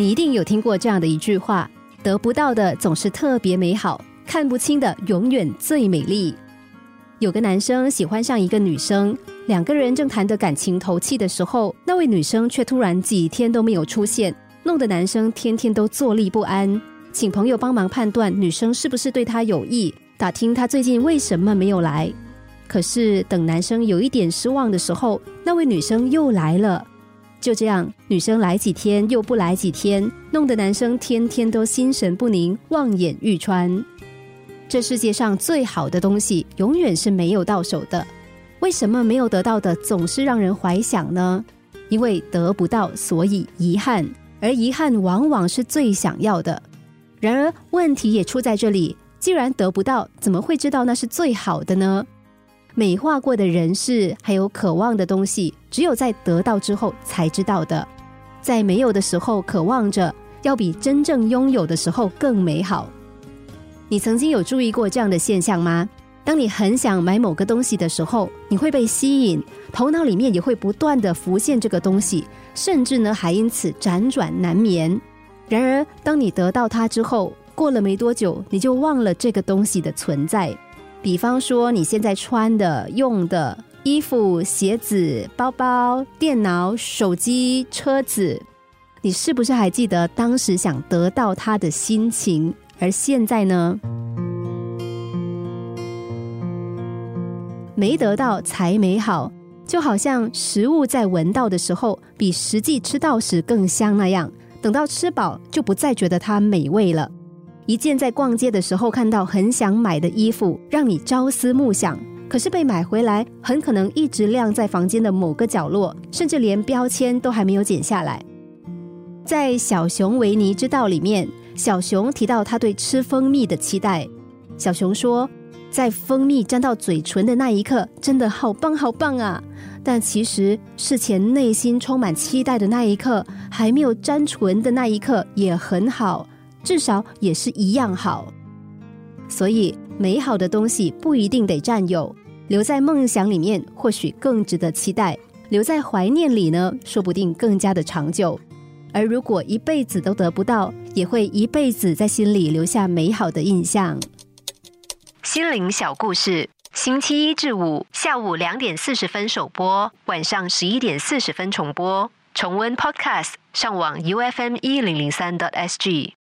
你一定有听过这样的一句话：得不到的总是特别美好，看不清的永远最美丽。有个男生喜欢上一个女生，两个人正谈得感情投契的时候，那位女生却突然几天都没有出现，弄得男生天天都坐立不安。请朋友帮忙判断女生是不是对他有意，打听他最近为什么没有来。可是等男生有一点失望的时候，那位女生又来了。就这样，女生来几天又不来几天，弄得男生天天都心神不宁、望眼欲穿。这世界上最好的东西，永远是没有到手的。为什么没有得到的总是让人怀想呢？因为得不到，所以遗憾，而遗憾往往是最想要的。然而，问题也出在这里：既然得不到，怎么会知道那是最好的呢？美化过的人事，还有渴望的东西，只有在得到之后才知道的。在没有的时候渴望着，要比真正拥有的时候更美好。你曾经有注意过这样的现象吗？当你很想买某个东西的时候，你会被吸引，头脑里面也会不断的浮现这个东西，甚至呢还因此辗转难眠。然而，当你得到它之后，过了没多久，你就忘了这个东西的存在。比方说，你现在穿的、用的衣服、鞋子、包包、电脑、手机、车子，你是不是还记得当时想得到它的心情？而现在呢？没得到才美好，就好像食物在闻到的时候，比实际吃到时更香那样。等到吃饱，就不再觉得它美味了。一件在逛街的时候看到很想买的衣服，让你朝思暮想，可是被买回来，很可能一直晾在房间的某个角落，甚至连标签都还没有剪下来。在《小熊维尼之道》里面，小熊提到他对吃蜂蜜的期待。小熊说，在蜂蜜沾到嘴唇的那一刻，真的好棒好棒啊！但其实事前内心充满期待的那一刻，还没有沾唇的那一刻也很好，至少也是一样好。所以，美好的东西不一定得占有，留在梦想里面或许更值得期待；留在怀念里呢，说不定更加的长久。而如果一辈子都得不到，也会一辈子在心里留下美好的印象。心灵小故事。星期一至五下午两点四十分首播，晚上十一点四十分重播。重温 Podcast，上网 U F M 一零零三 t S G。